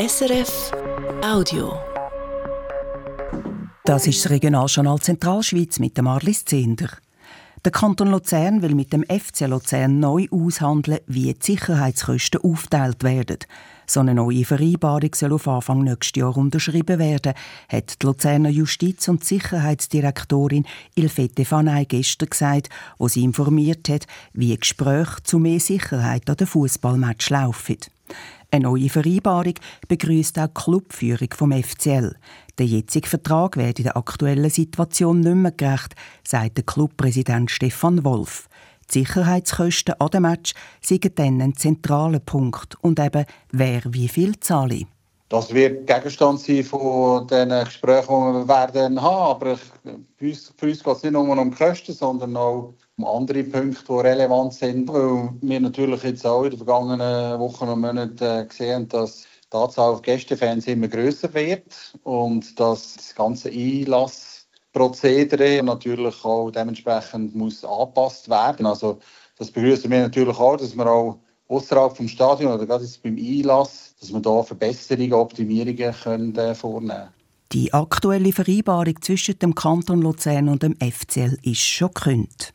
SRF Audio. Das ist das Regionaljournal Zentralschweiz mit dem Marlis Zehnder. Der Kanton Luzern will mit dem FC Luzern neu aushandeln, wie die Sicherheitskosten aufteilt werden. So eine neue Vereinbarung soll auf Anfang nächstes Jahr unterschrieben werden, hat die Luzerner Justiz- und Sicherheitsdirektorin Ilfete Fanay gestern gesagt, wo sie informiert hat, wie Gespräche zu mehr Sicherheit an den Fußballmatch laufen. Eine neue Vereinbarung begrüßt auch die Clubführung vom FCL. Der jetzige Vertrag werde der aktuellen Situation nicht mehr gerecht, sagt der Clubpräsident Stefan Wolf. Die Sicherheitskosten an dem Match sind dann ein zentraler Punkt und eben, wer wie viel zahle. Das wird Gegenstand sein von den Gesprächen, die wir werden haben. Aber für uns, uns geht es nicht nur um Kosten, sondern auch um andere Punkte, die relevant sind. Weil wir natürlich jetzt auch in den vergangenen Wochen und Monaten äh, gesehen dass die Anzahl von Gästefans immer grösser wird und dass das ganze Einlassprozedere natürlich auch dementsprechend muss angepasst werden. Also das begrüßen wir natürlich auch, dass wir auch außerhalb vom Stadion oder gerade jetzt beim Einlass, dass wir da Verbesserungen, Optimierungen können, äh, vornehmen. Die aktuelle Vereinbarung zwischen dem Kanton Luzern und dem FCL ist schon gekündigt.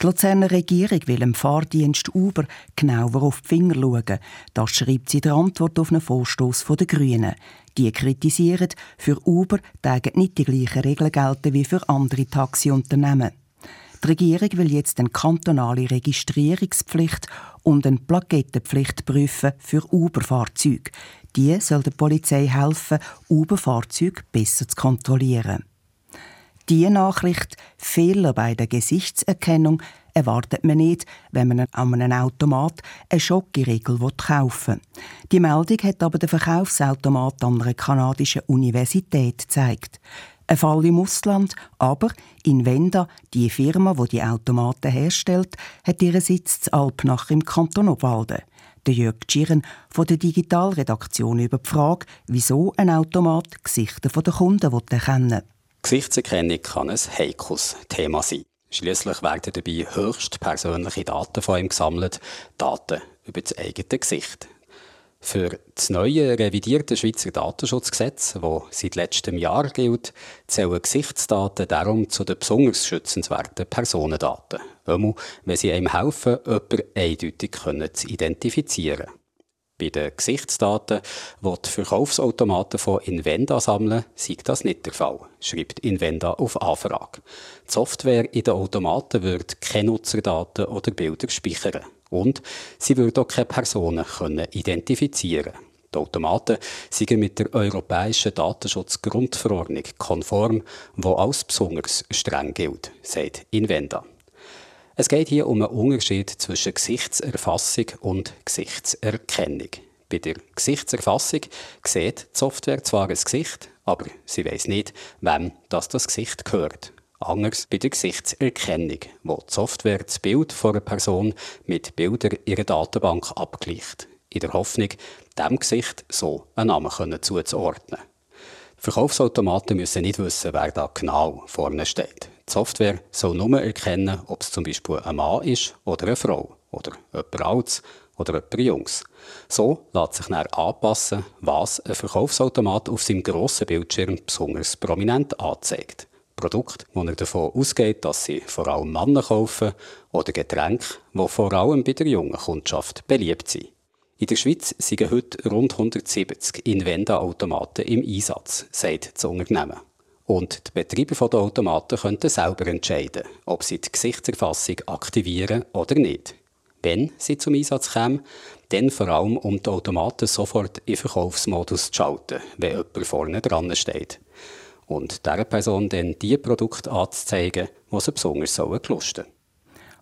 Die Luzerner Regierung will dem Fahrdienst Uber genauer auf die Finger schauen. Das schreibt sie in der Antwort auf einen Vorstoß der Grünen. Die kritisieren, für Uber tagen nicht die gleichen Regeln gelten wie für andere Taxiunternehmen. Die Regierung will jetzt eine kantonale Registrierungspflicht und eine Plakettenpflicht prüfen für Uber-Fahrzeuge. Die soll der Polizei helfen, Uber-Fahrzeuge besser zu kontrollieren. Diese Nachricht, Fehler bei der Gesichtserkennung, erwartet man nicht, wenn man an einem Automat eine Schokoriegel kaufen will. Die Meldung hat aber der Verkaufsautomat an einer kanadischen Universität gezeigt. Ein Fall im Ausland, aber Invenda, die Firma, die die Automaten herstellt, hat ihren Sitz zu Alpnach im Kanton Obwalden. Der Jörg Tschiren von der Digitalredaktion über die Frage, wieso ein Automat Gesichter der Kunden erkennen will. Gesichtserkennung kann ein heikles Thema sein. Schließlich werden dabei höchst persönliche Daten von ihm gesammelt, Daten über das eigene Gesicht. Für das neue revidierte Schweizer Datenschutzgesetz, das seit letztem Jahr gilt, zählen Gesichtsdaten darum zu den besonders schützenswerten Personendaten. Einmal, wenn sie einem helfen, jemanden eindeutig zu identifizieren. Bei den Gesichtsdaten, die die Verkaufsautomaten von Invenda sammeln, sieht das nicht der Fall, schreibt Invenda auf Anfrage. Die Software in den Automaten wird keine Nutzerdaten oder Bilder speichern. Und sie würde auch keine Personen können identifizieren Die Automaten sind mit der Europäischen Datenschutzgrundverordnung konform, wo als besonders streng gilt, sagt Invenda. Es geht hier um einen Unterschied zwischen Gesichtserfassung und Gesichtserkennung. Bei der Gesichtserfassung sieht die Software zwar ein Gesicht, aber sie weiß nicht, wem das, das Gesicht gehört. Anders bei der Gesichtserkennung, wo die Software das Bild einer Person mit Bildern ihrer Datenbank abgleicht, in der Hoffnung, dem Gesicht so einen Namen zuzuordnen. Verkaufsautomaten müssen nicht wissen, wer da genau vorne steht. Die Software soll nur erkennen, ob es zum Beispiel ein Mann ist oder eine Frau oder jemand Altes oder jemand Jungs. So lässt sich dann anpassen, was ein Verkaufsautomat auf seinem grossen Bildschirm besonders prominent anzeigt. Produkte, wo er davon ausgeht, dass sie vor allem Männer kaufen oder Getränke, die vor allem bei der jungen Kundschaft beliebt sind. In der Schweiz sind heute rund 170 Invenda-Automaten im Einsatz, sagt das Unternehmen. Und die Betreiber der Automaten könnten selber entscheiden, ob sie die Gesichtserfassung aktivieren oder nicht. Wenn sie zum Einsatz kommen, dann vor allem, um die Automaten sofort in Verkaufsmodus zu schalten, wenn jemand vorne dran steht. Und dieser Person dann die Produkte anzuzeigen, die sie besonders gelusten sollen.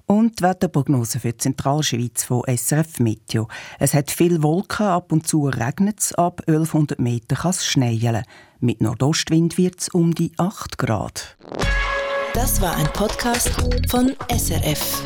Und die Wetterprognose für die Zentralschweiz von SRF Meteo. Es hat viel Wolken, ab und zu regnet es, ab 1100 Meter kann es schneien. Mit Nordostwind wird es um die 8 Grad. Das war ein Podcast von SRF.